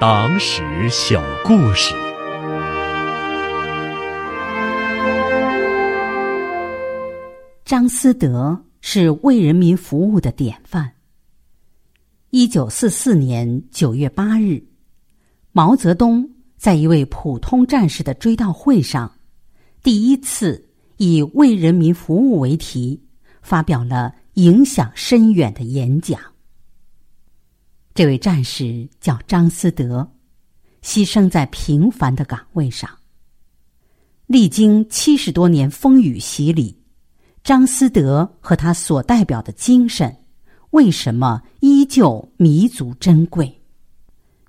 党史小故事。张思德是为人民服务的典范。一九四四年九月八日，毛泽东在一位普通战士的追悼会上，第一次以“为人民服务”为题，发表了影响深远的演讲。这位战士叫张思德，牺牲在平凡的岗位上。历经七十多年风雨洗礼，张思德和他所代表的精神，为什么依旧弥足珍贵？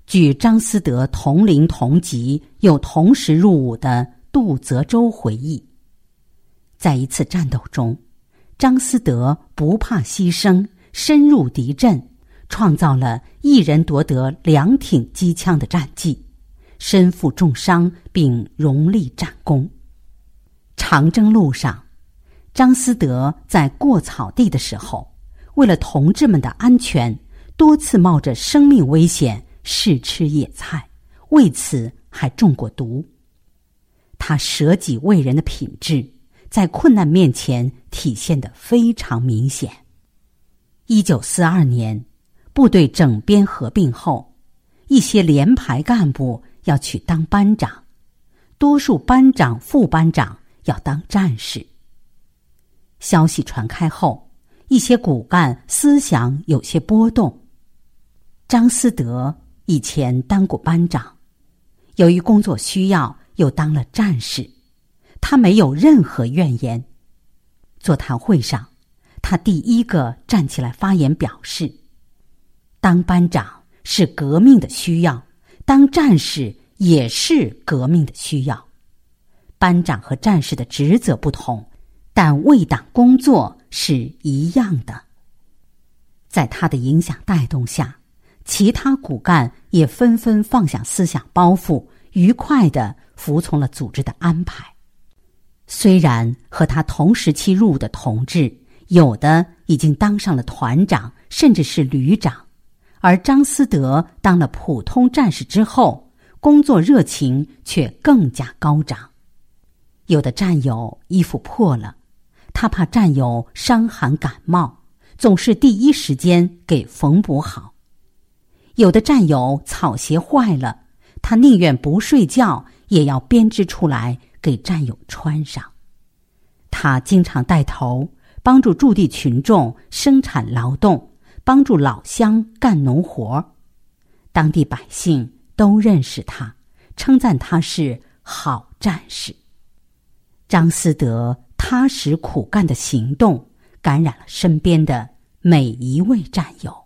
据张思德同龄同级又同时入伍的杜泽洲回忆，在一次战斗中，张思德不怕牺牲，深入敌阵。创造了一人夺得两挺机枪的战绩，身负重伤并荣立战功。长征路上，张思德在过草地的时候，为了同志们的安全，多次冒着生命危险试吃野菜，为此还中过毒。他舍己为人的品质，在困难面前体现的非常明显。一九四二年。部队整编合并后，一些连排干部要去当班长，多数班长、副班长要当战士。消息传开后，一些骨干思想有些波动。张思德以前当过班长，由于工作需要又当了战士，他没有任何怨言。座谈会上，他第一个站起来发言，表示。当班长是革命的需要，当战士也是革命的需要。班长和战士的职责不同，但为党工作是一样的。在他的影响带动下，其他骨干也纷纷放下思想包袱，愉快的服从了组织的安排。虽然和他同时期入伍的同志，有的已经当上了团长，甚至是旅长。而张思德当了普通战士之后，工作热情却更加高涨。有的战友衣服破了，他怕战友伤寒感冒，总是第一时间给缝补好；有的战友草鞋坏了，他宁愿不睡觉也要编织出来给战友穿上。他经常带头帮助驻地群众生产劳动。帮助老乡干农活当地百姓都认识他，称赞他是好战士。张思德踏实苦干的行动，感染了身边的每一位战友。